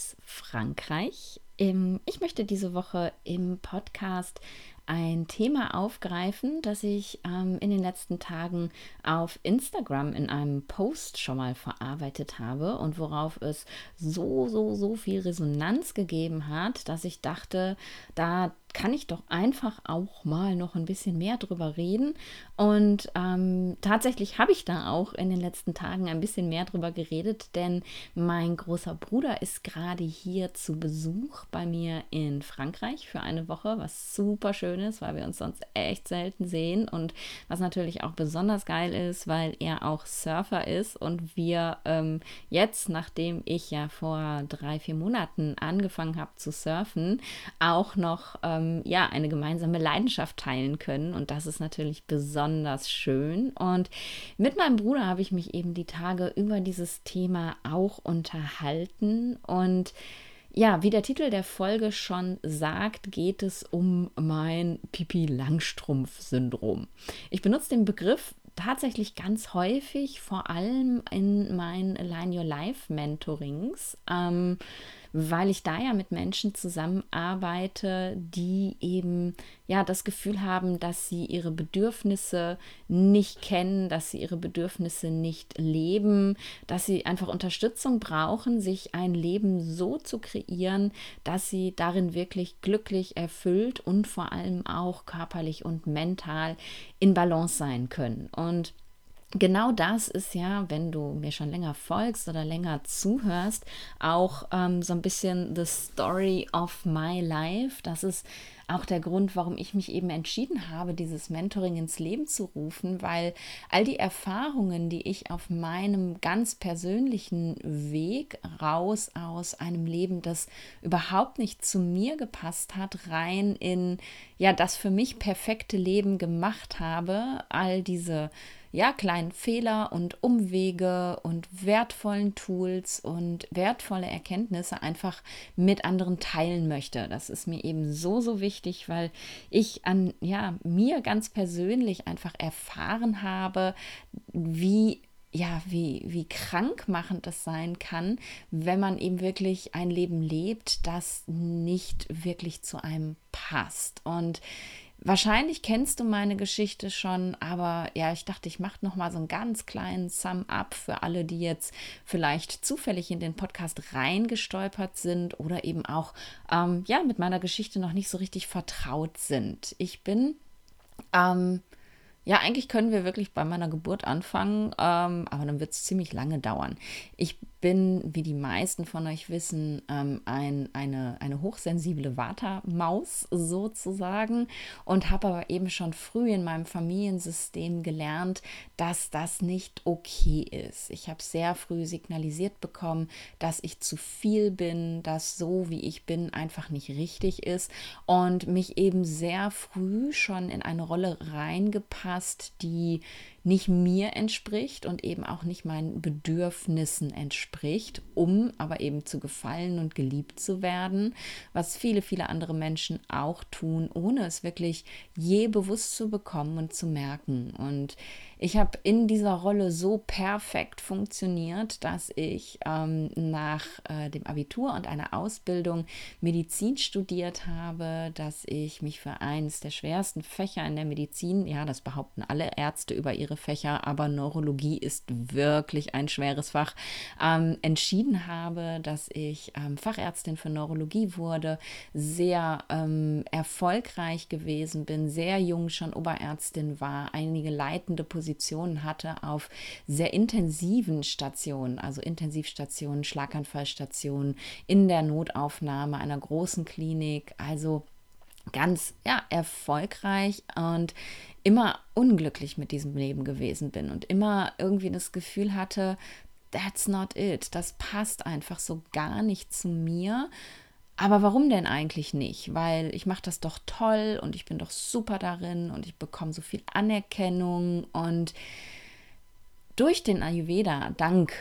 aus Frankreich. Ich möchte diese Woche im Podcast ein Thema aufgreifen, das ich ähm, in den letzten Tagen auf Instagram in einem Post schon mal verarbeitet habe und worauf es so, so, so viel Resonanz gegeben hat, dass ich dachte, da kann ich doch einfach auch mal noch ein bisschen mehr drüber reden. Und ähm, tatsächlich habe ich da auch in den letzten Tagen ein bisschen mehr drüber geredet, denn mein großer Bruder ist gerade hier zu Besuch bei mir in Frankreich für eine Woche, was super schön ist, weil wir uns sonst echt selten sehen und was natürlich auch besonders geil ist, weil er auch Surfer ist und wir ähm, jetzt, nachdem ich ja vor drei, vier Monaten angefangen habe zu surfen, auch noch ähm, ähm, ja, eine gemeinsame Leidenschaft teilen können. Und das ist natürlich besonders schön. Und mit meinem Bruder habe ich mich eben die Tage über dieses Thema auch unterhalten. Und ja, wie der Titel der Folge schon sagt, geht es um mein Pipi-Langstrumpf-Syndrom. Ich benutze den Begriff tatsächlich ganz häufig, vor allem in meinen Align Your Life Mentorings. Ähm, weil ich da ja mit Menschen zusammenarbeite, die eben ja das Gefühl haben, dass sie ihre Bedürfnisse nicht kennen, dass sie ihre Bedürfnisse nicht leben, dass sie einfach Unterstützung brauchen, sich ein Leben so zu kreieren, dass sie darin wirklich glücklich, erfüllt und vor allem auch körperlich und mental in Balance sein können. Und genau das ist ja, wenn du mir schon länger folgst oder länger zuhörst, auch ähm, so ein bisschen the story of my life. Das ist auch der Grund, warum ich mich eben entschieden habe, dieses Mentoring ins Leben zu rufen, weil all die Erfahrungen, die ich auf meinem ganz persönlichen Weg raus aus einem Leben, das überhaupt nicht zu mir gepasst hat, rein in ja das für mich perfekte Leben gemacht habe, all diese ja, kleinen Fehler und Umwege und wertvollen Tools und wertvolle Erkenntnisse einfach mit anderen teilen möchte. Das ist mir eben so, so wichtig, weil ich an ja, mir ganz persönlich einfach erfahren habe, wie ja, wie, wie krankmachend das sein kann, wenn man eben wirklich ein Leben lebt, das nicht wirklich zu einem passt. Und Wahrscheinlich kennst du meine Geschichte schon, aber ja, ich dachte, ich mache noch mal so einen ganz kleinen Sum-up für alle, die jetzt vielleicht zufällig in den Podcast reingestolpert sind oder eben auch ähm, ja mit meiner Geschichte noch nicht so richtig vertraut sind. Ich bin ähm, ja, eigentlich können wir wirklich bei meiner Geburt anfangen, ähm, aber dann wird es ziemlich lange dauern. Ich bin, wie die meisten von euch wissen, ähm, ein, eine, eine hochsensible Vata-Maus sozusagen und habe aber eben schon früh in meinem Familiensystem gelernt, dass das nicht okay ist. Ich habe sehr früh signalisiert bekommen, dass ich zu viel bin, dass so wie ich bin einfach nicht richtig ist und mich eben sehr früh schon in eine Rolle reingepasst, die nicht mir entspricht und eben auch nicht meinen Bedürfnissen entspricht, um aber eben zu gefallen und geliebt zu werden, was viele, viele andere Menschen auch tun, ohne es wirklich je bewusst zu bekommen und zu merken. Und ich habe in dieser Rolle so perfekt funktioniert, dass ich ähm, nach äh, dem Abitur und einer Ausbildung Medizin studiert habe, dass ich mich für eines der schwersten Fächer in der Medizin, ja, das behaupten alle Ärzte über ihre Fächer, aber Neurologie ist wirklich ein schweres Fach, ähm, entschieden habe, dass ich ähm, Fachärztin für Neurologie wurde, sehr ähm, erfolgreich gewesen bin, sehr jung schon Oberärztin war, einige leitende Positionen hatte auf sehr intensiven Stationen, also Intensivstationen, Schlaganfallstationen, in der Notaufnahme einer großen Klinik, also ganz ja, erfolgreich und immer unglücklich mit diesem Leben gewesen bin und immer irgendwie das Gefühl hatte, that's not it, das passt einfach so gar nicht zu mir. Aber warum denn eigentlich nicht? Weil ich mache das doch toll und ich bin doch super darin und ich bekomme so viel Anerkennung und durch den Ayurveda, dank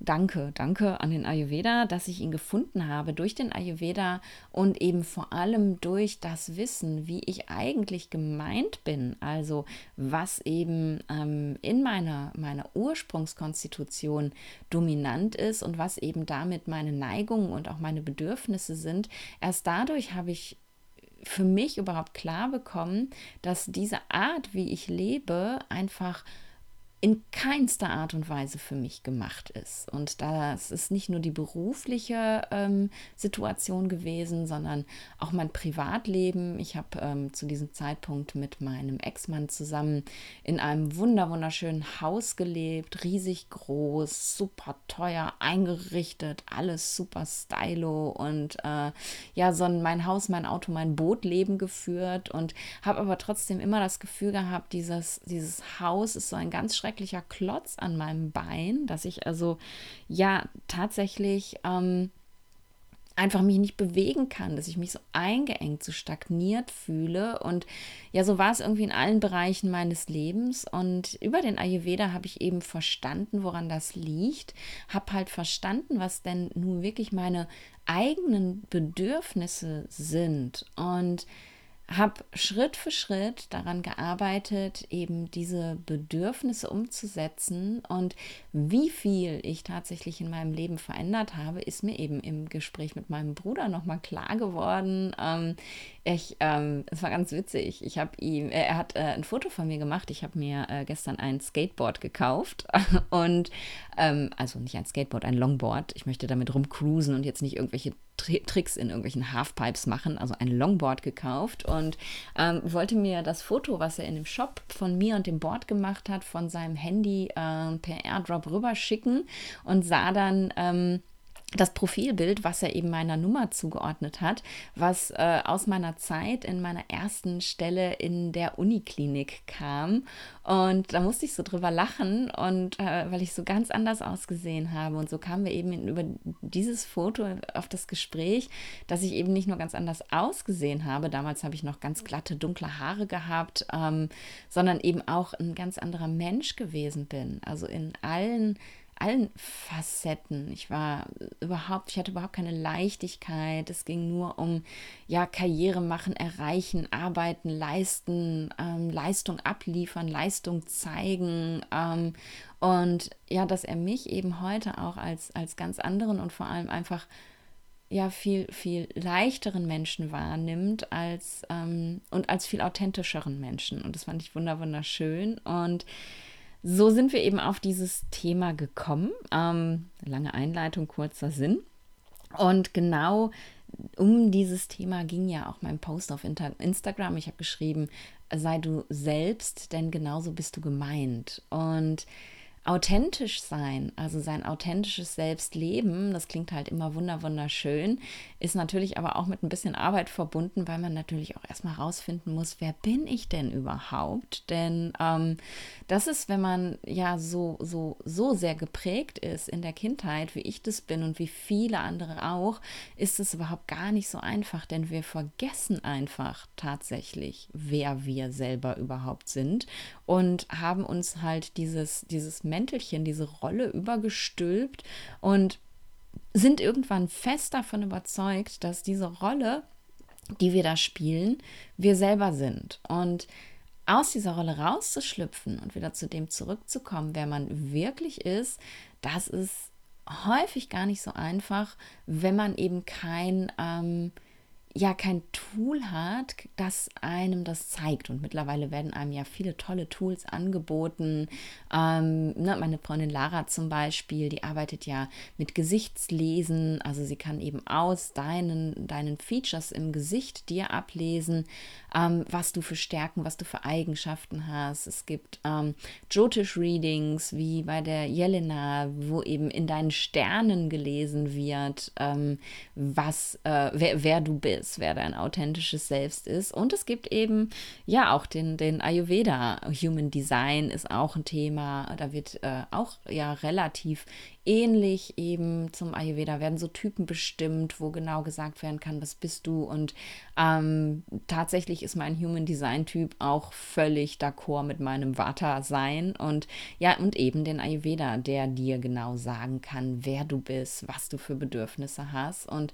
danke, danke an den Ayurveda, dass ich ihn gefunden habe durch den Ayurveda und eben vor allem durch das Wissen, wie ich eigentlich gemeint bin, also was eben ähm, in meiner, meiner Ursprungskonstitution dominant ist und was eben damit meine Neigungen und auch meine Bedürfnisse sind. Erst dadurch habe ich für mich überhaupt klar bekommen, dass diese Art, wie ich lebe, einfach in keinster Art und Weise für mich gemacht ist. Und das ist nicht nur die berufliche ähm, Situation gewesen, sondern auch mein Privatleben. Ich habe ähm, zu diesem Zeitpunkt mit meinem Ex-Mann zusammen in einem wunder wunderschönen Haus gelebt, riesig groß, super teuer eingerichtet, alles super stylo und äh, ja, so ein mein Haus, mein Auto, mein Bootleben geführt und habe aber trotzdem immer das Gefühl gehabt, dieses, dieses Haus ist so ein ganz schrecklicher Klotz an meinem Bein, dass ich also ja tatsächlich ähm, einfach mich nicht bewegen kann, dass ich mich so eingeengt, so stagniert fühle. Und ja, so war es irgendwie in allen Bereichen meines Lebens. Und über den Ayurveda habe ich eben verstanden, woran das liegt, habe halt verstanden, was denn nun wirklich meine eigenen Bedürfnisse sind. Und habe Schritt für Schritt daran gearbeitet, eben diese Bedürfnisse umzusetzen. Und wie viel ich tatsächlich in meinem Leben verändert habe, ist mir eben im Gespräch mit meinem Bruder nochmal klar geworden. Ähm, ich, ähm, es war ganz witzig. Ich habe ihm, äh, er hat äh, ein Foto von mir gemacht. Ich habe mir äh, gestern ein Skateboard gekauft und ähm, also nicht ein Skateboard, ein Longboard. Ich möchte damit rumcruisen und jetzt nicht irgendwelche Tricks in irgendwelchen Halfpipes machen, also ein Longboard gekauft und ähm, wollte mir das Foto, was er in dem Shop von mir und dem Board gemacht hat, von seinem Handy äh, per Airdrop rüberschicken und sah dann, ähm, das Profilbild, was er eben meiner Nummer zugeordnet hat, was äh, aus meiner Zeit in meiner ersten Stelle in der Uniklinik kam. Und da musste ich so drüber lachen und äh, weil ich so ganz anders ausgesehen habe. Und so kamen wir eben über dieses Foto auf das Gespräch, dass ich eben nicht nur ganz anders ausgesehen habe. Damals habe ich noch ganz glatte, dunkle Haare gehabt, ähm, sondern eben auch ein ganz anderer Mensch gewesen bin. Also in allen allen Facetten. Ich war überhaupt, ich hatte überhaupt keine Leichtigkeit. Es ging nur um ja Karriere machen, erreichen, arbeiten, leisten, ähm, Leistung abliefern, Leistung zeigen. Ähm, und ja, dass er mich eben heute auch als, als ganz anderen und vor allem einfach ja viel, viel leichteren Menschen wahrnimmt als ähm, und als viel authentischeren Menschen. Und das fand ich wunderschön. Und so sind wir eben auf dieses Thema gekommen. Ähm, lange Einleitung, kurzer Sinn. Und genau um dieses Thema ging ja auch mein Post auf Instagram. Ich habe geschrieben, sei du selbst, denn genauso bist du gemeint. Und authentisch sein, also sein authentisches Selbst leben, das klingt halt immer wunder wunderschön, ist natürlich aber auch mit ein bisschen Arbeit verbunden, weil man natürlich auch erstmal rausfinden muss, wer bin ich denn überhaupt? Denn ähm, das ist, wenn man ja so, so, so sehr geprägt ist in der Kindheit, wie ich das bin und wie viele andere auch, ist es überhaupt gar nicht so einfach, denn wir vergessen einfach tatsächlich, wer wir selber überhaupt sind und haben uns halt dieses, dieses Mäntelchen, diese Rolle übergestülpt und sind irgendwann fest davon überzeugt, dass diese Rolle, die wir da spielen, wir selber sind. Und aus dieser Rolle rauszuschlüpfen und wieder zu dem zurückzukommen, wer man wirklich ist, das ist häufig gar nicht so einfach, wenn man eben kein ähm, ja kein Tool hat, das einem das zeigt. Und mittlerweile werden einem ja viele tolle Tools angeboten. Ähm, ne, meine Freundin Lara zum Beispiel, die arbeitet ja mit Gesichtslesen. Also sie kann eben aus deinen, deinen Features im Gesicht dir ablesen, ähm, was du für Stärken, was du für Eigenschaften hast. Es gibt ähm, Jyotish-Readings, wie bei der Jelena, wo eben in deinen Sternen gelesen wird, ähm, was, äh, wer, wer du bist ist, wer dein authentisches Selbst ist. Und es gibt eben ja auch den, den Ayurveda. Human Design ist auch ein Thema. Da wird äh, auch ja relativ ähnlich eben zum Ayurveda werden so Typen bestimmt, wo genau gesagt werden kann, was bist du. Und ähm, tatsächlich ist mein Human Design Typ auch völlig d'accord mit meinem Vata sein und ja, und eben den Ayurveda, der dir genau sagen kann, wer du bist, was du für Bedürfnisse hast. Und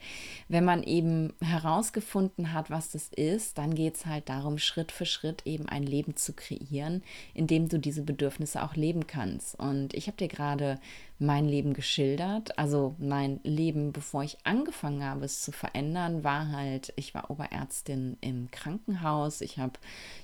wenn man eben herausgefunden hat, was das ist, dann geht es halt darum, Schritt für Schritt eben ein Leben zu kreieren, in dem du diese Bedürfnisse auch leben kannst. Und ich habe dir gerade mein Leben geschildert. Also mein Leben, bevor ich angefangen habe, es zu verändern, war halt, ich war Oberärztin im Krankenhaus. Ich habe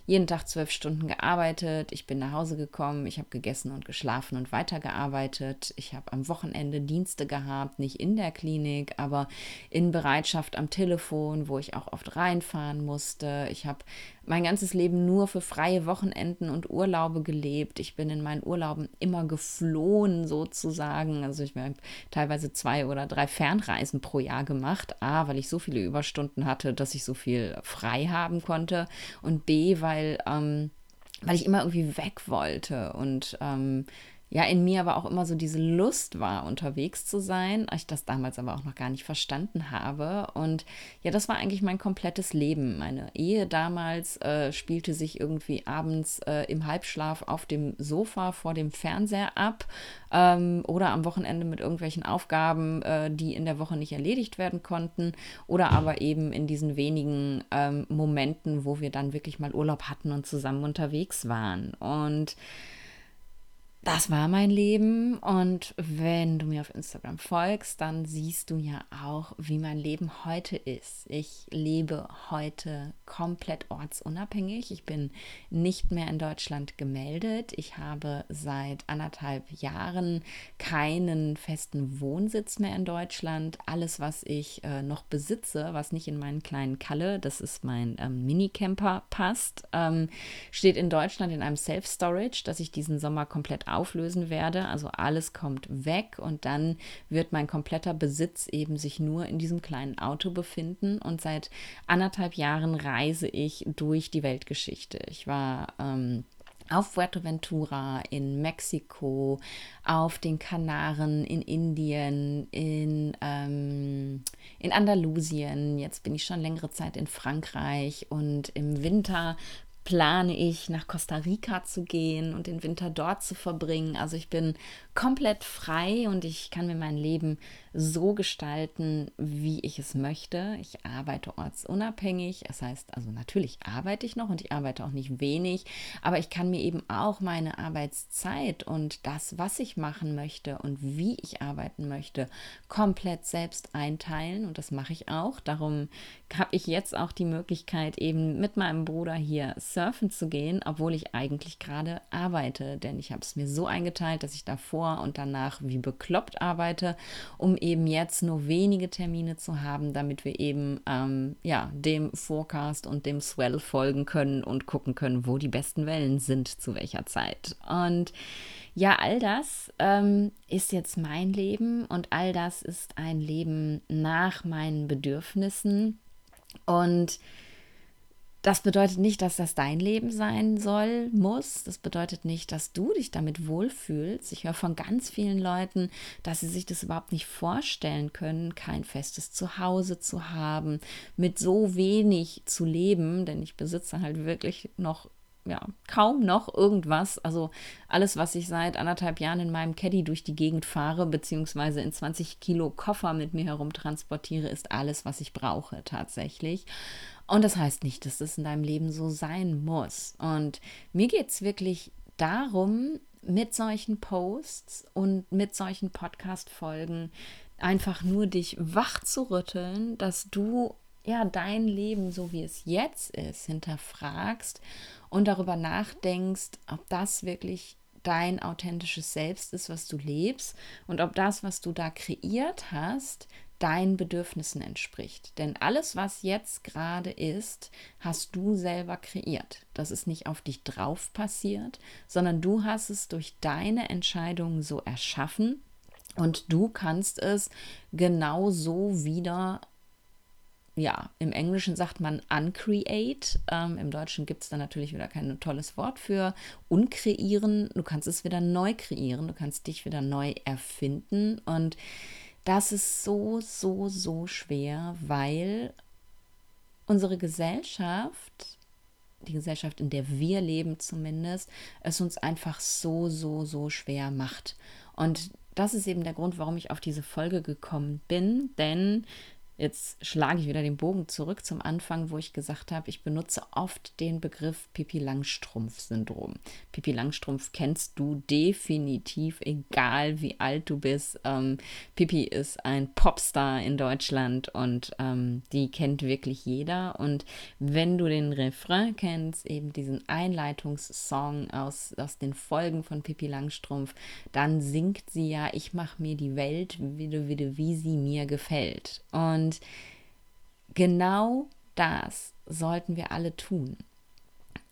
jeden Tag zwölf Stunden gearbeitet. Ich bin nach Hause gekommen. Ich habe gegessen und geschlafen und weitergearbeitet. Ich habe am Wochenende Dienste gehabt, nicht in der Klinik, aber in Bereitschaft am Telefon, wo ich auch oft reinfahren musste. Ich habe mein ganzes Leben nur für freie Wochenenden und Urlaube gelebt. Ich bin in meinen Urlauben immer geflohen sozusagen. Also ich habe teilweise zwei oder drei Fernreisen pro Jahr gemacht. A, weil ich so viele Überstunden hatte, dass ich so viel frei haben konnte. Und B, weil, ähm, weil ich immer irgendwie weg wollte und ähm, ja, in mir aber auch immer so diese Lust war, unterwegs zu sein, ich das damals aber auch noch gar nicht verstanden habe. Und ja, das war eigentlich mein komplettes Leben. Meine Ehe damals äh, spielte sich irgendwie abends äh, im Halbschlaf auf dem Sofa vor dem Fernseher ab ähm, oder am Wochenende mit irgendwelchen Aufgaben, äh, die in der Woche nicht erledigt werden konnten oder aber eben in diesen wenigen ähm, Momenten, wo wir dann wirklich mal Urlaub hatten und zusammen unterwegs waren. Und das war mein Leben und wenn du mir auf Instagram folgst, dann siehst du ja auch, wie mein Leben heute ist. Ich lebe heute komplett ortsunabhängig. Ich bin nicht mehr in Deutschland gemeldet. Ich habe seit anderthalb Jahren keinen festen Wohnsitz mehr in Deutschland. Alles, was ich äh, noch besitze, was nicht in meinen kleinen Kalle, das ist mein ähm, Minicamper, passt, ähm, steht in Deutschland in einem Self-Storage, das ich diesen Sommer komplett auflösen werde. Also alles kommt weg und dann wird mein kompletter Besitz eben sich nur in diesem kleinen Auto befinden. Und seit anderthalb Jahren reise ich durch die Weltgeschichte. Ich war ähm, auf Fuerteventura, in Mexiko, auf den Kanaren, in Indien, in, ähm, in Andalusien. Jetzt bin ich schon längere Zeit in Frankreich und im Winter plane ich, nach Costa Rica zu gehen und den Winter dort zu verbringen. Also ich bin komplett frei und ich kann mir mein Leben so gestalten, wie ich es möchte. Ich arbeite ortsunabhängig. Das heißt, also natürlich arbeite ich noch und ich arbeite auch nicht wenig, aber ich kann mir eben auch meine Arbeitszeit und das, was ich machen möchte und wie ich arbeiten möchte, komplett selbst einteilen und das mache ich auch. Darum habe ich jetzt auch die Möglichkeit, eben mit meinem Bruder hier surfen zu gehen, obwohl ich eigentlich gerade arbeite, denn ich habe es mir so eingeteilt, dass ich davor davor und danach wie bekloppt arbeite, um eben jetzt nur wenige Termine zu haben, damit wir eben ähm, ja, dem Forecast und dem Swell folgen können und gucken können, wo die besten Wellen sind, zu welcher Zeit. Und ja, all das ähm, ist jetzt mein Leben und all das ist ein Leben nach meinen Bedürfnissen. Und das bedeutet nicht, dass das dein Leben sein soll, muss. Das bedeutet nicht, dass du dich damit wohlfühlst. Ich höre von ganz vielen Leuten, dass sie sich das überhaupt nicht vorstellen können, kein festes Zuhause zu haben, mit so wenig zu leben, denn ich besitze halt wirklich noch ja, kaum noch irgendwas. Also alles, was ich seit anderthalb Jahren in meinem Caddy durch die Gegend fahre, beziehungsweise in 20 Kilo Koffer mit mir herum transportiere, ist alles, was ich brauche tatsächlich. Und das heißt nicht, dass das in deinem Leben so sein muss. Und mir geht es wirklich darum, mit solchen Posts und mit solchen Podcast-Folgen einfach nur dich wach zu rütteln, dass du ja dein Leben, so wie es jetzt ist, hinterfragst und darüber nachdenkst, ob das wirklich dein authentisches Selbst ist, was du lebst und ob das, was du da kreiert hast, deinen Bedürfnissen entspricht. Denn alles, was jetzt gerade ist, hast du selber kreiert. Das ist nicht auf dich drauf passiert, sondern du hast es durch deine Entscheidungen so erschaffen und du kannst es genau so wieder ja, im Englischen sagt man uncreate. Ähm, Im Deutschen gibt es da natürlich wieder kein tolles Wort für. Unkreieren. Du kannst es wieder neu kreieren. Du kannst dich wieder neu erfinden. Und das ist so, so, so schwer, weil unsere Gesellschaft die Gesellschaft, in der wir leben zumindest, es uns einfach so, so, so schwer macht. Und das ist eben der Grund, warum ich auf diese Folge gekommen bin, denn Jetzt schlage ich wieder den Bogen zurück zum Anfang, wo ich gesagt habe, ich benutze oft den Begriff Pipi Langstrumpf-Syndrom. Pipi Langstrumpf kennst du definitiv, egal wie alt du bist. Ähm, Pipi ist ein Popstar in Deutschland und ähm, die kennt wirklich jeder. Und wenn du den Refrain kennst, eben diesen Einleitungssong aus, aus den Folgen von Pipi Langstrumpf, dann singt sie ja, ich mache mir die Welt, wie, wie, wie sie mir gefällt. Und und genau das sollten wir alle tun.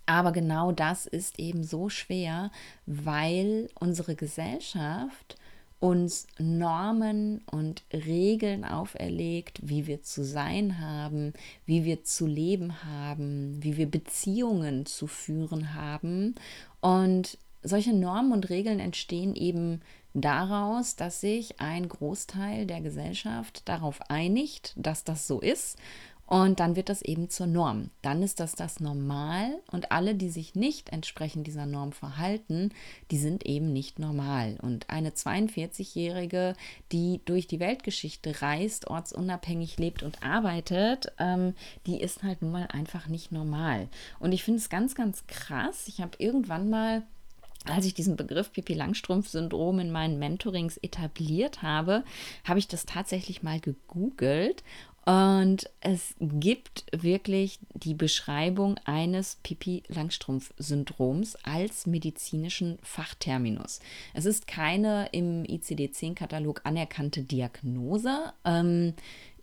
Aber genau das ist eben so schwer, weil unsere Gesellschaft uns Normen und Regeln auferlegt, wie wir zu sein haben, wie wir zu leben haben, wie wir Beziehungen zu führen haben. Und solche Normen und Regeln entstehen eben daraus, dass sich ein Großteil der Gesellschaft darauf einigt, dass das so ist. Und dann wird das eben zur Norm. Dann ist das das Normal und alle, die sich nicht entsprechend dieser Norm verhalten, die sind eben nicht normal. Und eine 42-Jährige, die durch die Weltgeschichte reist, ortsunabhängig lebt und arbeitet, ähm, die ist halt nun mal einfach nicht normal. Und ich finde es ganz, ganz krass. Ich habe irgendwann mal als ich diesen Begriff Pipi Langstrumpf-Syndrom in meinen Mentorings etabliert habe, habe ich das tatsächlich mal gegoogelt und es gibt wirklich die Beschreibung eines Pipi-Langstrumpf-Syndroms als medizinischen Fachterminus. Es ist keine im ICD-10-Katalog anerkannte Diagnose. Ähm,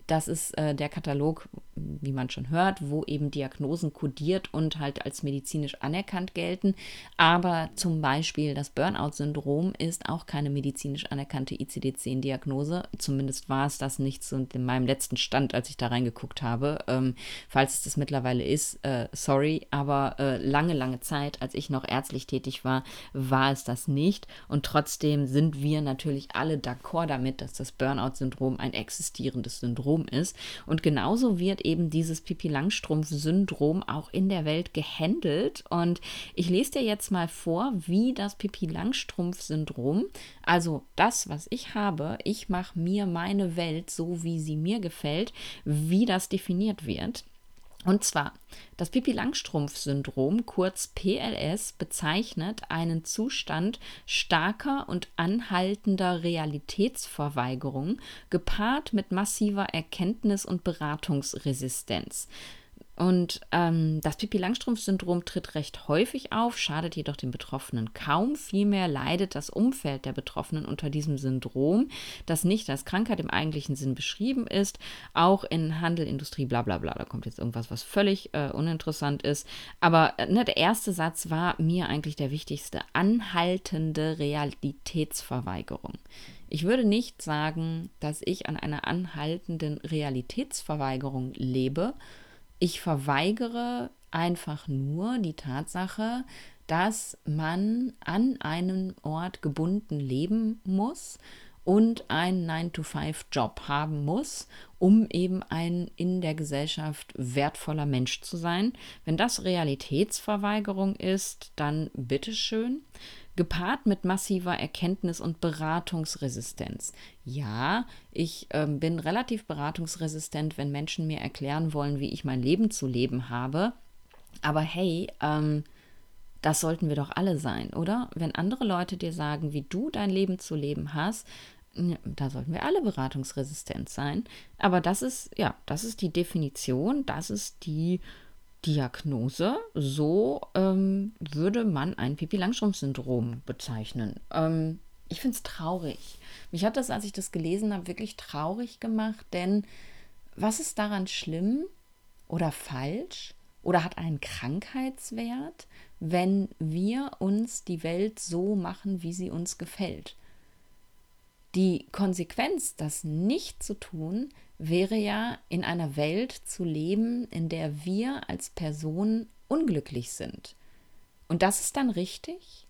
das ist äh, der Katalog, wie man schon hört, wo eben Diagnosen kodiert und halt als medizinisch anerkannt gelten. Aber zum Beispiel das Burnout-Syndrom ist auch keine medizinisch anerkannte ICD-10-Diagnose. Zumindest war es das nicht so in meinem letzten Stand, als ich da reingeguckt habe. Ähm, falls es das mittlerweile ist, äh, sorry, aber äh, lange, lange Zeit, als ich noch ärztlich tätig war, war es das nicht. Und trotzdem sind wir natürlich alle d'accord damit, dass das Burnout-Syndrom ein existierendes Syndrom ist. Und genauso wird eben dieses Pipi Langstrumpf-Syndrom auch in der Welt gehandelt. Und ich lese dir jetzt mal vor, wie das Pipi Langstrumpf-Syndrom, also das, was ich habe, ich mache mir meine Welt so, wie sie mir gefällt, wie das definiert wird. Und zwar, das Pipi-Langstrumpf-Syndrom, kurz PLS, bezeichnet einen Zustand starker und anhaltender Realitätsverweigerung, gepaart mit massiver Erkenntnis- und Beratungsresistenz. Und ähm, das Pipi-Langstrumpf-Syndrom tritt recht häufig auf, schadet jedoch den Betroffenen kaum. Vielmehr leidet das Umfeld der Betroffenen unter diesem Syndrom, das nicht als Krankheit im eigentlichen Sinn beschrieben ist. Auch in Handel, Industrie, bla bla bla. Da kommt jetzt irgendwas, was völlig äh, uninteressant ist. Aber äh, ne, der erste Satz war mir eigentlich der wichtigste. Anhaltende Realitätsverweigerung. Ich würde nicht sagen, dass ich an einer anhaltenden Realitätsverweigerung lebe, ich verweigere einfach nur die Tatsache, dass man an einem Ort gebunden leben muss und einen 9-to-5-Job haben muss, um eben ein in der Gesellschaft wertvoller Mensch zu sein. Wenn das Realitätsverweigerung ist, dann bitteschön gepaart mit massiver Erkenntnis- und Beratungsresistenz. Ja, ich äh, bin relativ beratungsresistent, wenn Menschen mir erklären wollen, wie ich mein Leben zu leben habe. Aber hey, ähm, das sollten wir doch alle sein, oder? Wenn andere Leute dir sagen, wie du dein Leben zu leben hast, da sollten wir alle beratungsresistent sein. Aber das ist, ja, das ist die Definition, das ist die Diagnose, so ähm, würde man ein Pipi-Langstrumpf-Syndrom bezeichnen. Ähm, ich finde es traurig. Mich hat das, als ich das gelesen habe, wirklich traurig gemacht, denn was ist daran schlimm oder falsch oder hat einen Krankheitswert, wenn wir uns die Welt so machen, wie sie uns gefällt? Die Konsequenz, das nicht zu tun, wäre ja in einer Welt zu leben, in der wir als Person unglücklich sind. Und das ist dann richtig?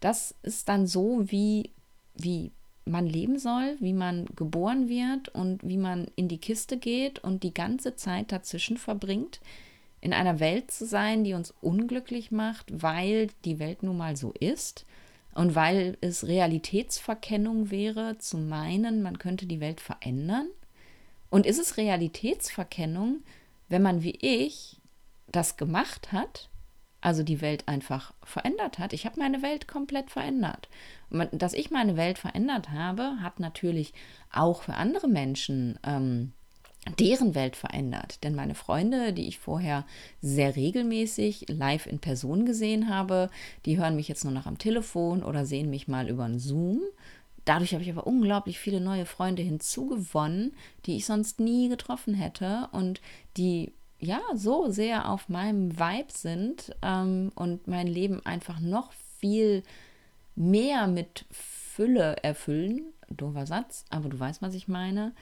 Das ist dann so, wie, wie man leben soll, wie man geboren wird und wie man in die Kiste geht und die ganze Zeit dazwischen verbringt? in einer Welt zu sein, die uns unglücklich macht, weil die Welt nun mal so ist und weil es Realitätsverkennung wäre, zu meinen, man könnte die Welt verändern? Und ist es Realitätsverkennung, wenn man wie ich das gemacht hat, also die Welt einfach verändert hat? Ich habe meine Welt komplett verändert. Dass ich meine Welt verändert habe, hat natürlich auch für andere Menschen ähm, deren Welt verändert. Denn meine Freunde, die ich vorher sehr regelmäßig live in Person gesehen habe, die hören mich jetzt nur noch am Telefon oder sehen mich mal über einen Zoom. Dadurch habe ich aber unglaublich viele neue Freunde hinzugewonnen, die ich sonst nie getroffen hätte und die ja so sehr auf meinem Vibe sind ähm, und mein Leben einfach noch viel mehr mit Fülle erfüllen. Doofer Satz, aber du weißt, was ich meine.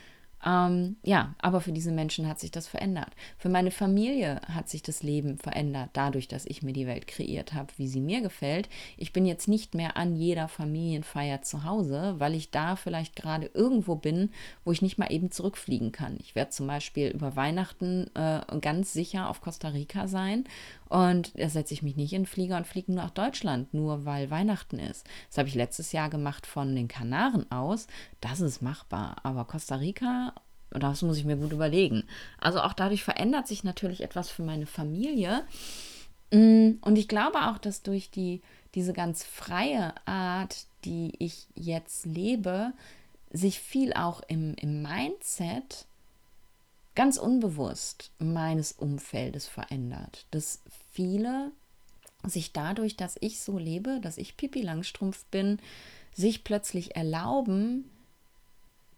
Ähm, ja, aber für diese Menschen hat sich das verändert. Für meine Familie hat sich das Leben verändert, dadurch, dass ich mir die Welt kreiert habe, wie sie mir gefällt. Ich bin jetzt nicht mehr an jeder Familienfeier zu Hause, weil ich da vielleicht gerade irgendwo bin, wo ich nicht mal eben zurückfliegen kann. Ich werde zum Beispiel über Weihnachten äh, ganz sicher auf Costa Rica sein und da setze ich mich nicht in den Flieger und fliege nach Deutschland, nur weil Weihnachten ist. Das habe ich letztes Jahr gemacht von den Kanaren aus. Das ist machbar. Aber Costa Rica, das muss ich mir gut überlegen. Also auch dadurch verändert sich natürlich etwas für meine Familie. Mm, und ich glaube auch, dass durch die, diese ganz freie Art, die ich jetzt lebe, sich viel auch im, im Mindset ganz unbewusst meines Umfeldes verändert. Dass viele sich dadurch, dass ich so lebe, dass ich Pipi Langstrumpf bin, sich plötzlich erlauben,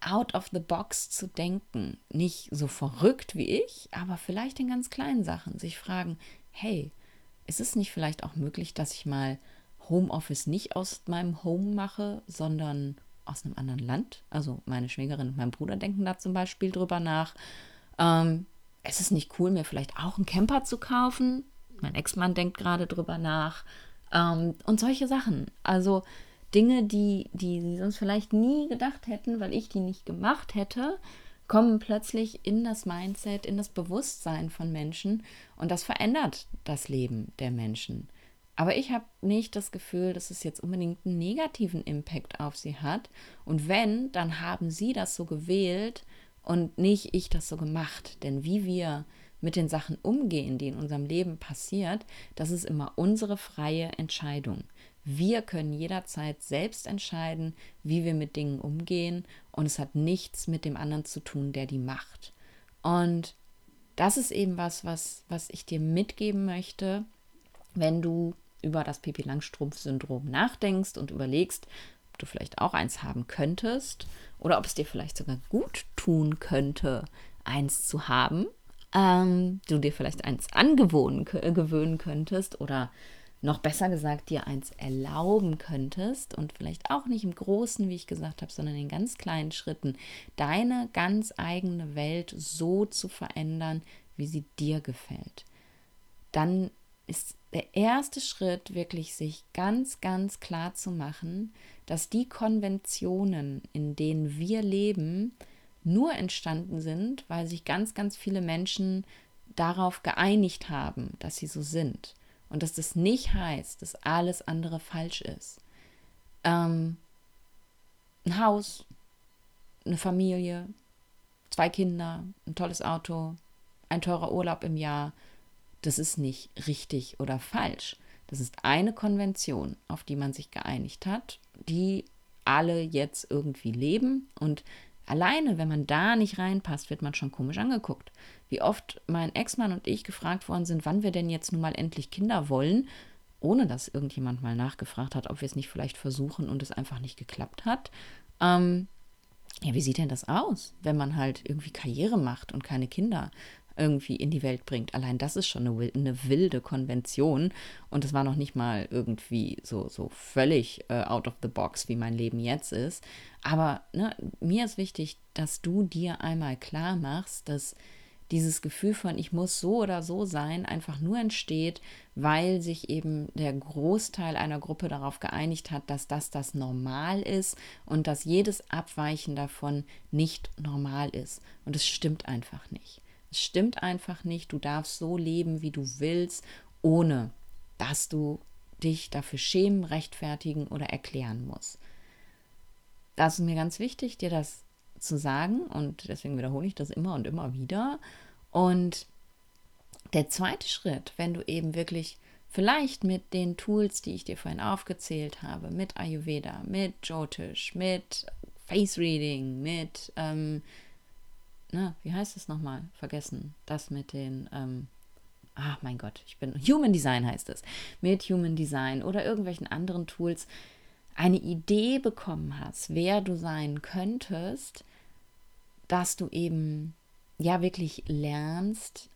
out of the box zu denken. Nicht so verrückt wie ich, aber vielleicht in ganz kleinen Sachen. Sich fragen, hey, ist es nicht vielleicht auch möglich, dass ich mal Homeoffice nicht aus meinem Home mache, sondern aus einem anderen Land? Also meine Schwägerin und mein Bruder denken da zum Beispiel drüber nach. Ähm, es ist nicht cool, mir vielleicht auch einen Camper zu kaufen. Mein Ex-Mann denkt gerade drüber nach. Ähm, und solche Sachen. Also Dinge, die, die sie sonst vielleicht nie gedacht hätten, weil ich die nicht gemacht hätte, kommen plötzlich in das Mindset, in das Bewusstsein von Menschen und das verändert das Leben der Menschen. Aber ich habe nicht das Gefühl, dass es jetzt unbedingt einen negativen Impact auf sie hat. Und wenn, dann haben sie das so gewählt und nicht ich das so gemacht. Denn wie wir mit den Sachen umgehen, die in unserem Leben passiert, das ist immer unsere freie Entscheidung. Wir können jederzeit selbst entscheiden, wie wir mit Dingen umgehen und es hat nichts mit dem anderen zu tun, der die macht. Und das ist eben was, was, was ich dir mitgeben möchte, wenn du über das Pipi Langstrumpf-Syndrom nachdenkst und überlegst, du vielleicht auch eins haben könntest oder ob es dir vielleicht sogar gut tun könnte, eins zu haben. Ähm, du dir vielleicht eins angewöhnen gewöhnen könntest oder noch besser gesagt dir eins erlauben könntest und vielleicht auch nicht im Großen, wie ich gesagt habe, sondern in ganz kleinen Schritten deine ganz eigene Welt so zu verändern, wie sie dir gefällt. Dann ist der erste Schritt wirklich, sich ganz, ganz klar zu machen, dass die Konventionen, in denen wir leben, nur entstanden sind, weil sich ganz, ganz viele Menschen darauf geeinigt haben, dass sie so sind. Und dass das nicht heißt, dass alles andere falsch ist. Ähm, ein Haus, eine Familie, zwei Kinder, ein tolles Auto, ein teurer Urlaub im Jahr, das ist nicht richtig oder falsch. Das ist eine Konvention, auf die man sich geeinigt hat, die alle jetzt irgendwie leben. Und alleine, wenn man da nicht reinpasst, wird man schon komisch angeguckt. Wie oft mein Ex-Mann und ich gefragt worden sind, wann wir denn jetzt nun mal endlich Kinder wollen, ohne dass irgendjemand mal nachgefragt hat, ob wir es nicht vielleicht versuchen und es einfach nicht geklappt hat. Ähm, ja, wie sieht denn das aus, wenn man halt irgendwie Karriere macht und keine Kinder irgendwie in die Welt bringt. Allein das ist schon eine, eine wilde Konvention und es war noch nicht mal irgendwie so, so völlig äh, out of the box, wie mein Leben jetzt ist. Aber ne, mir ist wichtig, dass du dir einmal klar machst, dass dieses Gefühl von ich muss so oder so sein einfach nur entsteht, weil sich eben der Großteil einer Gruppe darauf geeinigt hat, dass das das Normal ist und dass jedes Abweichen davon nicht normal ist. Und es stimmt einfach nicht. Es stimmt einfach nicht. Du darfst so leben, wie du willst, ohne dass du dich dafür schämen, rechtfertigen oder erklären musst. Das ist mir ganz wichtig, dir das zu sagen und deswegen wiederhole ich das immer und immer wieder. Und der zweite Schritt, wenn du eben wirklich vielleicht mit den Tools, die ich dir vorhin aufgezählt habe, mit Ayurveda, mit Jyotish, mit Face Reading, mit, ähm, na, wie heißt es nochmal? Vergessen. Das mit den, ähm, ach mein Gott, ich bin, Human Design heißt es. Mit Human Design oder irgendwelchen anderen Tools eine Idee bekommen hast, wer du sein könntest, dass du eben ja wirklich lernst,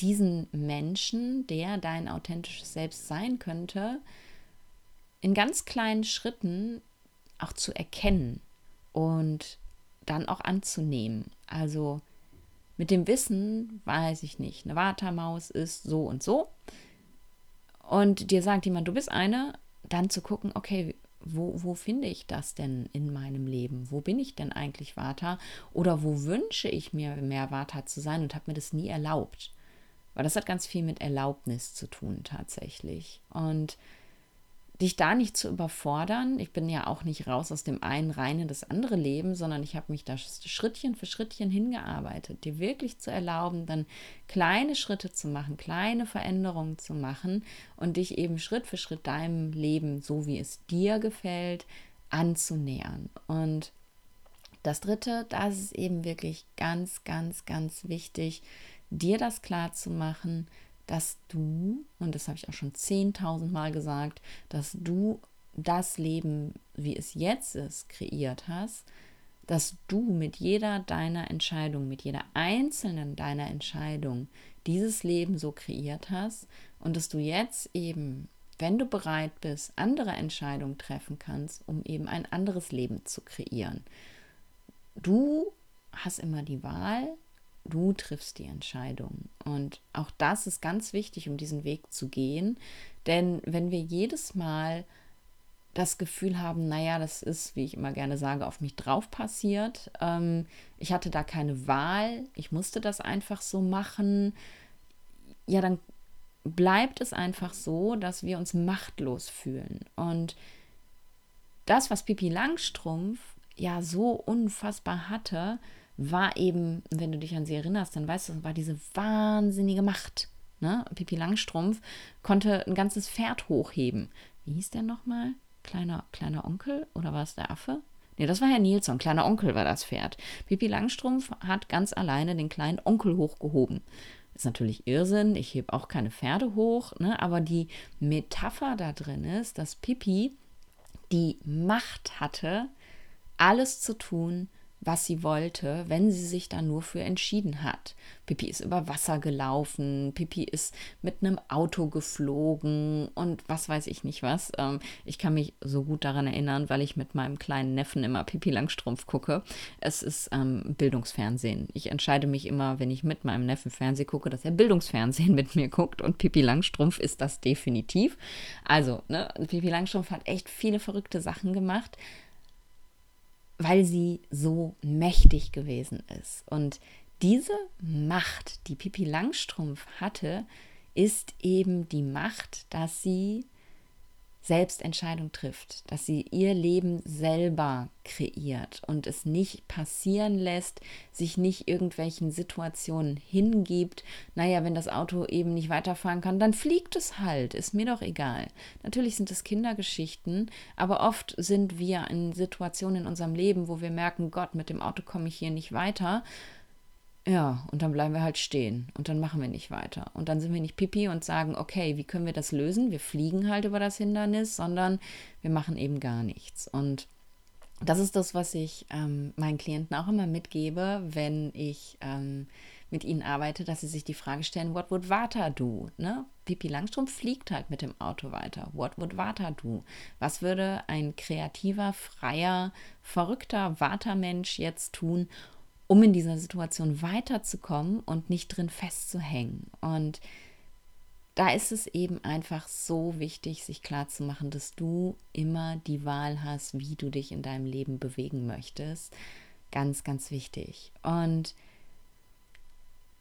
diesen Menschen, der dein authentisches Selbst sein könnte, in ganz kleinen Schritten auch zu erkennen und dann auch anzunehmen. Also mit dem Wissen, weiß ich nicht, eine Watermaus ist so und so. Und dir sagt jemand, du bist eine, dann zu gucken, okay, wo, wo finde ich das denn in meinem Leben? Wo bin ich denn eigentlich Vata? Oder wo wünsche ich mir mehr Vata zu sein und habe mir das nie erlaubt? Weil das hat ganz viel mit Erlaubnis zu tun tatsächlich. Und dich da nicht zu überfordern. Ich bin ja auch nicht raus aus dem einen rein in das andere Leben, sondern ich habe mich da Schrittchen für Schrittchen hingearbeitet, dir wirklich zu erlauben, dann kleine Schritte zu machen, kleine Veränderungen zu machen und dich eben Schritt für Schritt deinem Leben, so wie es dir gefällt, anzunähern. Und das Dritte, das ist eben wirklich ganz, ganz, ganz wichtig, dir das klar zu machen, dass du, und das habe ich auch schon 10.000 Mal gesagt, dass du das Leben, wie es jetzt ist, kreiert hast, dass du mit jeder deiner Entscheidung, mit jeder einzelnen deiner Entscheidung dieses Leben so kreiert hast und dass du jetzt eben, wenn du bereit bist, andere Entscheidungen treffen kannst, um eben ein anderes Leben zu kreieren. Du hast immer die Wahl, Du triffst die Entscheidung. Und auch das ist ganz wichtig, um diesen Weg zu gehen. Denn wenn wir jedes Mal das Gefühl haben, naja, das ist, wie ich immer gerne sage, auf mich drauf passiert. Ähm, ich hatte da keine Wahl, ich musste das einfach so machen. Ja, dann bleibt es einfach so, dass wir uns machtlos fühlen. Und das, was Pippi Langstrumpf ja so unfassbar hatte, war eben, wenn du dich an sie erinnerst, dann weißt du, war diese wahnsinnige Macht. Ne? Pippi Langstrumpf konnte ein ganzes Pferd hochheben. Wie hieß der nochmal? Kleiner, kleiner Onkel oder war es der Affe? Nee, das war Herr Nilsson. Kleiner Onkel war das Pferd. Pippi Langstrumpf hat ganz alleine den kleinen Onkel hochgehoben. Ist natürlich Irrsinn. Ich hebe auch keine Pferde hoch. Ne? Aber die Metapher da drin ist, dass Pippi die Macht hatte, alles zu tun, was sie wollte, wenn sie sich da nur für entschieden hat. Pippi ist über Wasser gelaufen, Pippi ist mit einem Auto geflogen und was weiß ich nicht was. Ähm, ich kann mich so gut daran erinnern, weil ich mit meinem kleinen Neffen immer Pippi Langstrumpf gucke. Es ist ähm, Bildungsfernsehen. Ich entscheide mich immer, wenn ich mit meinem Neffen Fernsehen gucke, dass er Bildungsfernsehen mit mir guckt und Pippi Langstrumpf ist das definitiv. Also, ne, Pippi Langstrumpf hat echt viele verrückte Sachen gemacht weil sie so mächtig gewesen ist. Und diese Macht, die Pipi Langstrumpf hatte, ist eben die Macht, dass sie selbst Entscheidung trifft, dass sie ihr Leben selber kreiert und es nicht passieren lässt, sich nicht irgendwelchen Situationen hingibt. Naja, wenn das Auto eben nicht weiterfahren kann, dann fliegt es halt, ist mir doch egal. Natürlich sind es Kindergeschichten, aber oft sind wir in Situationen in unserem Leben, wo wir merken, Gott, mit dem Auto komme ich hier nicht weiter ja, und dann bleiben wir halt stehen und dann machen wir nicht weiter. Und dann sind wir nicht pipi und sagen, okay, wie können wir das lösen? Wir fliegen halt über das Hindernis, sondern wir machen eben gar nichts. Und das ist das, was ich ähm, meinen Klienten auch immer mitgebe, wenn ich ähm, mit ihnen arbeite, dass sie sich die Frage stellen, what would Vata do? Ne? Pipi Langstrumpf fliegt halt mit dem Auto weiter. What would Vata do? Was würde ein kreativer, freier, verrückter Vata-Mensch jetzt tun, um in dieser Situation weiterzukommen und nicht drin festzuhängen. Und da ist es eben einfach so wichtig, sich klarzumachen, dass du immer die Wahl hast, wie du dich in deinem Leben bewegen möchtest. Ganz, ganz wichtig. Und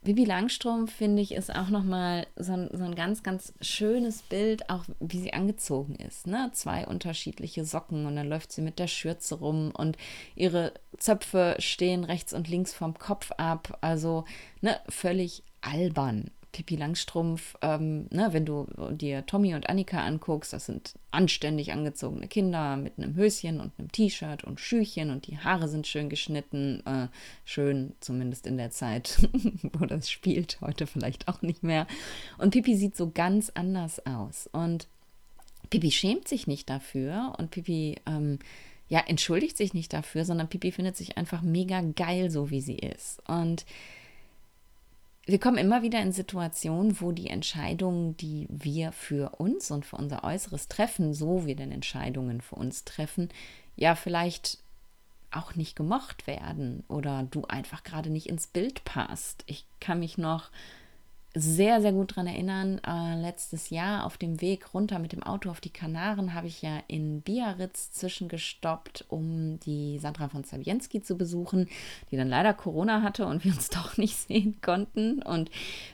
Bibi Langstrumpf, finde ich, ist auch nochmal so ein, so ein ganz, ganz schönes Bild, auch wie sie angezogen ist. Ne? Zwei unterschiedliche Socken und dann läuft sie mit der Schürze rum und ihre Zöpfe stehen rechts und links vom Kopf ab. Also ne, völlig albern. Pippi Langstrumpf, ähm, ne, wenn du dir Tommy und Annika anguckst, das sind anständig angezogene Kinder mit einem Höschen und einem T-Shirt und Schüchen und die Haare sind schön geschnitten. Äh, schön, zumindest in der Zeit, wo das spielt, heute vielleicht auch nicht mehr. Und Pippi sieht so ganz anders aus. Und Pippi schämt sich nicht dafür und Pippi ähm, ja, entschuldigt sich nicht dafür, sondern Pippi findet sich einfach mega geil, so wie sie ist. Und wir kommen immer wieder in Situationen, wo die Entscheidungen, die wir für uns und für unser Äußeres treffen, so wir denn Entscheidungen für uns treffen, ja vielleicht auch nicht gemocht werden oder du einfach gerade nicht ins Bild passt. Ich kann mich noch sehr, sehr gut daran erinnern. Äh, letztes Jahr auf dem Weg runter mit dem Auto auf die Kanaren habe ich ja in Biarritz zwischengestoppt, um die Sandra von Zabienski zu besuchen, die dann leider Corona hatte und wir uns doch nicht sehen konnten. Und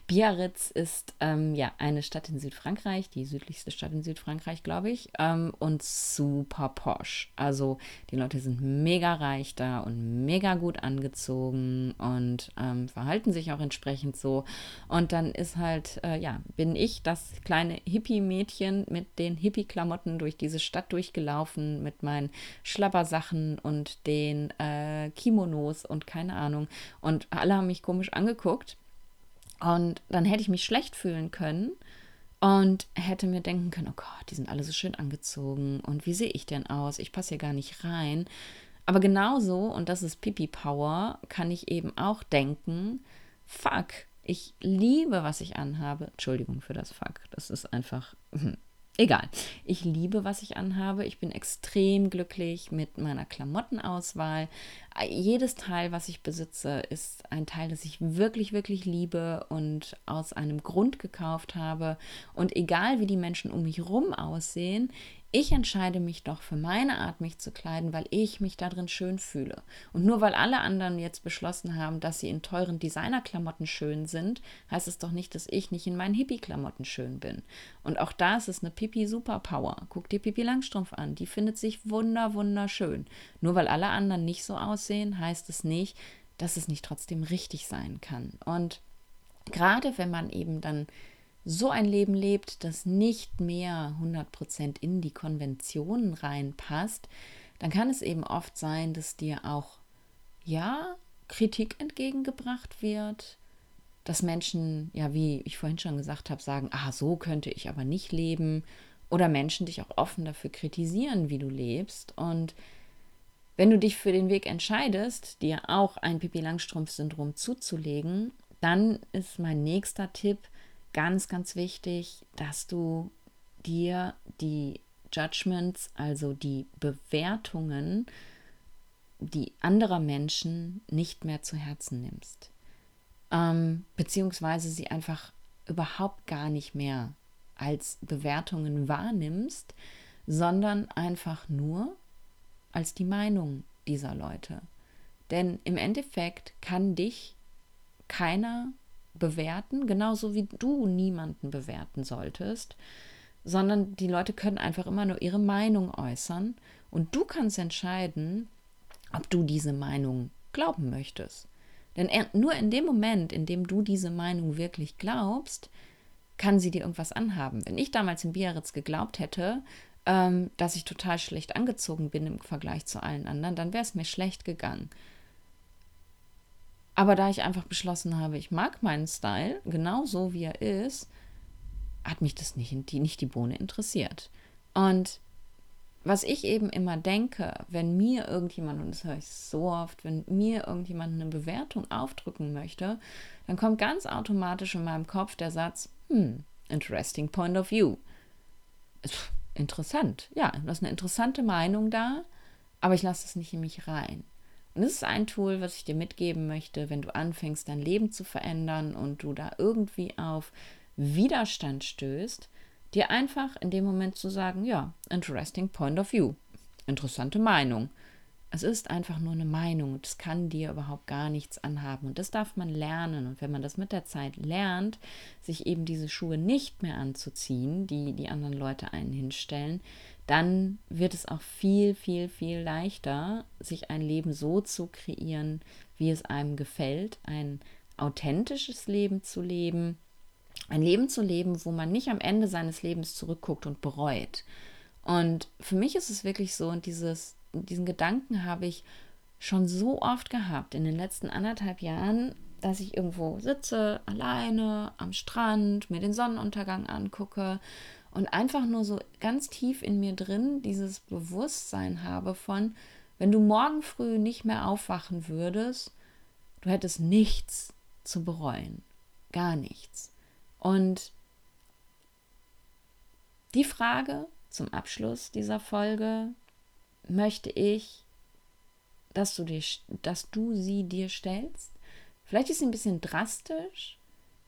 Biarritz ist ähm, ja eine Stadt in Südfrankreich, die südlichste Stadt in Südfrankreich, glaube ich, ähm, und super posch. Also die Leute sind mega reich da und mega gut angezogen und ähm, verhalten sich auch entsprechend so. Und dann ist halt, äh, ja, bin ich das kleine Hippie-Mädchen mit den Hippie-Klamotten durch diese Stadt durchgelaufen, mit meinen Schlabbersachen und den äh, Kimonos und keine Ahnung. Und alle haben mich komisch angeguckt. Und dann hätte ich mich schlecht fühlen können und hätte mir denken können, oh Gott, die sind alle so schön angezogen und wie sehe ich denn aus? Ich passe hier gar nicht rein. Aber genauso, und das ist Pipi Power, kann ich eben auch denken, fuck, ich liebe, was ich anhabe. Entschuldigung für das Fuck. Das ist einfach. Hm, egal. Ich liebe, was ich anhabe. Ich bin extrem glücklich mit meiner Klamottenauswahl. Jedes Teil, was ich besitze, ist ein Teil, das ich wirklich, wirklich liebe und aus einem Grund gekauft habe. Und egal, wie die Menschen um mich herum aussehen, ich entscheide mich doch für meine Art, mich zu kleiden, weil ich mich darin schön fühle. Und nur weil alle anderen jetzt beschlossen haben, dass sie in teuren Designerklamotten schön sind, heißt es doch nicht, dass ich nicht in meinen Hippie-Klamotten schön bin. Und auch da ist es eine Pipi-Superpower. Guck dir Pipi Langstrumpf an. Die findet sich wunder, wunderschön. Nur weil alle anderen nicht so aussehen, heißt es nicht, dass es nicht trotzdem richtig sein kann. Und gerade wenn man eben dann so ein Leben lebt, das nicht mehr 100% in die Konventionen reinpasst, dann kann es eben oft sein, dass dir auch, ja, Kritik entgegengebracht wird, dass Menschen, ja, wie ich vorhin schon gesagt habe, sagen, ah, so könnte ich aber nicht leben, oder Menschen dich auch offen dafür kritisieren, wie du lebst. Und wenn du dich für den Weg entscheidest, dir auch ein Pipi Langstrumpf-Syndrom zuzulegen, dann ist mein nächster Tipp, ganz, ganz wichtig, dass du dir die Judgments, also die Bewertungen, die anderer Menschen nicht mehr zu Herzen nimmst. Ähm, beziehungsweise sie einfach überhaupt gar nicht mehr als Bewertungen wahrnimmst, sondern einfach nur als die Meinung dieser Leute. Denn im Endeffekt kann dich keiner bewerten, genauso wie du niemanden bewerten solltest, sondern die Leute können einfach immer nur ihre Meinung äußern und du kannst entscheiden, ob du diese Meinung glauben möchtest. Denn nur in dem Moment, in dem du diese Meinung wirklich glaubst, kann sie dir irgendwas anhaben. Wenn ich damals in Biarritz geglaubt hätte, ähm, dass ich total schlecht angezogen bin im Vergleich zu allen anderen, dann wäre es mir schlecht gegangen. Aber da ich einfach beschlossen habe, ich mag meinen Style, genau so wie er ist, hat mich das nicht, die, nicht die Bohne interessiert. Und was ich eben immer denke, wenn mir irgendjemand, und das höre ich so oft, wenn mir irgendjemand eine Bewertung aufdrücken möchte, dann kommt ganz automatisch in meinem Kopf der Satz, hm, interesting point of view. Interessant, ja, das ist eine interessante Meinung da, aber ich lasse es nicht in mich rein. Und das ist ein Tool, was ich dir mitgeben möchte, wenn du anfängst, dein Leben zu verändern und du da irgendwie auf Widerstand stößt, dir einfach in dem Moment zu sagen, ja, interesting point of view, interessante Meinung. Es ist einfach nur eine Meinung und es kann dir überhaupt gar nichts anhaben. Und das darf man lernen. Und wenn man das mit der Zeit lernt, sich eben diese Schuhe nicht mehr anzuziehen, die die anderen Leute einen hinstellen, dann wird es auch viel, viel, viel leichter, sich ein Leben so zu kreieren, wie es einem gefällt, ein authentisches Leben zu leben, ein Leben zu leben, wo man nicht am Ende seines Lebens zurückguckt und bereut. Und für mich ist es wirklich so, und dieses diesen Gedanken habe ich schon so oft gehabt in den letzten anderthalb Jahren, dass ich irgendwo sitze, alleine am Strand, mir den Sonnenuntergang angucke und einfach nur so ganz tief in mir drin dieses Bewusstsein habe von, wenn du morgen früh nicht mehr aufwachen würdest, du hättest nichts zu bereuen. Gar nichts. Und die Frage zum Abschluss dieser Folge, möchte ich, dass du, dir, dass du sie dir stellst. Vielleicht ist sie ein bisschen drastisch,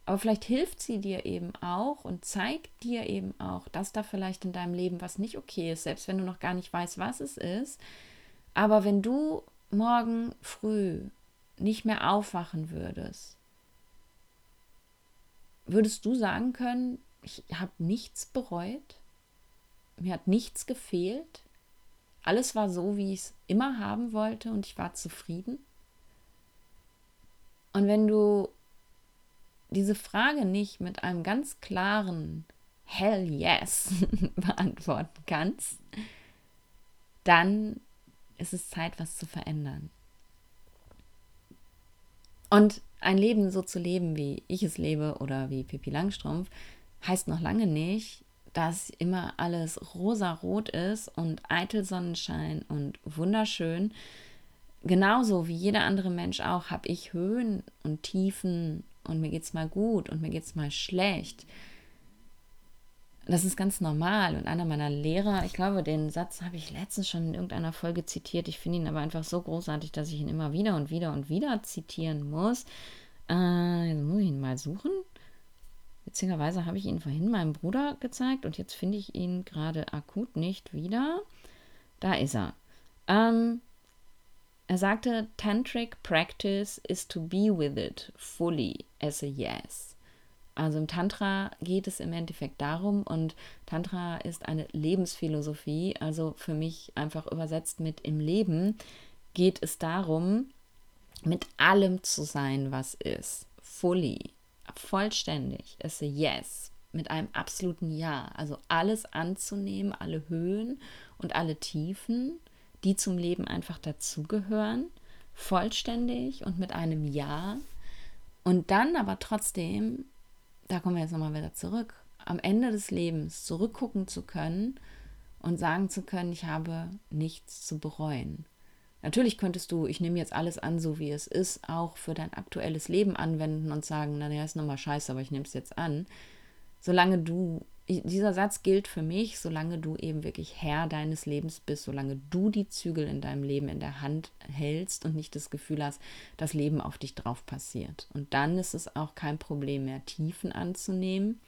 aber vielleicht hilft sie dir eben auch und zeigt dir eben auch, dass da vielleicht in deinem Leben was nicht okay ist, selbst wenn du noch gar nicht weißt, was es ist. Aber wenn du morgen früh nicht mehr aufwachen würdest, würdest du sagen können, ich habe nichts bereut, mir hat nichts gefehlt, alles war so, wie ich es immer haben wollte und ich war zufrieden. Und wenn du diese Frage nicht mit einem ganz klaren Hell yes beantworten kannst, dann ist es Zeit, was zu verändern. Und ein Leben so zu leben, wie ich es lebe oder wie Pippi Langstrumpf, heißt noch lange nicht, dass immer alles rosarot ist und eitel Sonnenschein und wunderschön. Genauso wie jeder andere Mensch auch, habe ich Höhen und Tiefen und mir geht es mal gut und mir geht es mal schlecht. Das ist ganz normal. Und einer meiner Lehrer, ich glaube, den Satz habe ich letztens schon in irgendeiner Folge zitiert. Ich finde ihn aber einfach so großartig, dass ich ihn immer wieder und wieder und wieder zitieren muss. Äh, jetzt muss ich ihn mal suchen. Witzigerweise habe ich ihn vorhin meinem Bruder gezeigt und jetzt finde ich ihn gerade akut nicht wieder. Da ist er. Ähm, er sagte, Tantric Practice is to be with it fully as a yes. Also im Tantra geht es im Endeffekt darum und Tantra ist eine Lebensphilosophie, also für mich einfach übersetzt mit im Leben geht es darum, mit allem zu sein, was ist. Fully vollständig ist a Yes mit einem absoluten Ja. Also alles anzunehmen, alle Höhen und alle Tiefen, die zum Leben einfach dazugehören, vollständig und mit einem Ja. Und dann aber trotzdem, da kommen wir jetzt nochmal wieder zurück, am Ende des Lebens zurückgucken zu können und sagen zu können, ich habe nichts zu bereuen. Natürlich könntest du, ich nehme jetzt alles an, so wie es ist, auch für dein aktuelles Leben anwenden und sagen, naja, ist nochmal scheiße, aber ich nehme es jetzt an. Solange du, dieser Satz gilt für mich, solange du eben wirklich Herr deines Lebens bist, solange du die Zügel in deinem Leben in der Hand hältst und nicht das Gefühl hast, das Leben auf dich drauf passiert. Und dann ist es auch kein Problem mehr, Tiefen anzunehmen,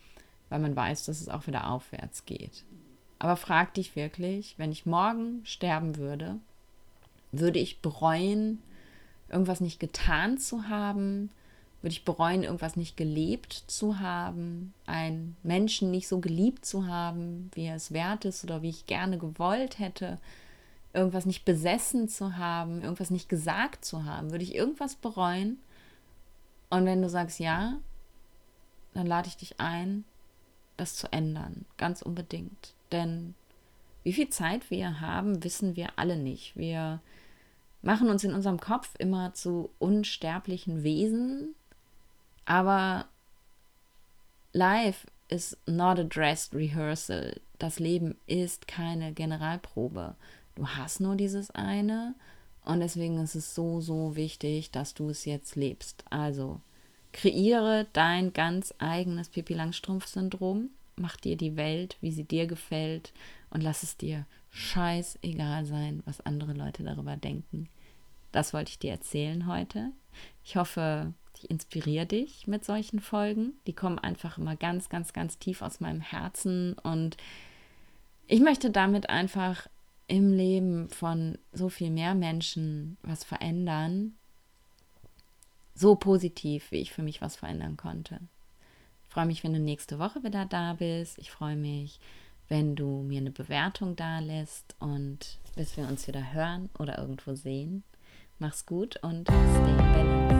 weil man weiß, dass es auch wieder aufwärts geht. Aber frag dich wirklich, wenn ich morgen sterben würde, würde ich bereuen, irgendwas nicht getan zu haben? Würde ich bereuen, irgendwas nicht gelebt zu haben? Einen Menschen nicht so geliebt zu haben, wie er es wert ist oder wie ich gerne gewollt hätte? Irgendwas nicht besessen zu haben, irgendwas nicht gesagt zu haben? Würde ich irgendwas bereuen? Und wenn du sagst ja, dann lade ich dich ein, das zu ändern, ganz unbedingt. Denn wie viel Zeit wir haben, wissen wir alle nicht. Wir machen uns in unserem Kopf immer zu unsterblichen Wesen, aber life is not a dressed rehearsal. Das Leben ist keine Generalprobe. Du hast nur dieses eine und deswegen ist es so, so wichtig, dass du es jetzt lebst. Also kreiere dein ganz eigenes Pippi Langstrumpf-Syndrom, mach dir die Welt, wie sie dir gefällt und lass es dir scheißegal sein, was andere Leute darüber denken. Das wollte ich dir erzählen heute. Ich hoffe, ich inspiriere dich mit solchen Folgen. Die kommen einfach immer ganz, ganz, ganz tief aus meinem Herzen und ich möchte damit einfach im Leben von so viel mehr Menschen was verändern. So positiv, wie ich für mich was verändern konnte. Ich freue mich, wenn du nächste Woche wieder da bist. Ich freue mich, wenn du mir eine Bewertung da lässt und bis wir uns wieder hören oder irgendwo sehen. Mach's gut und stay in balance.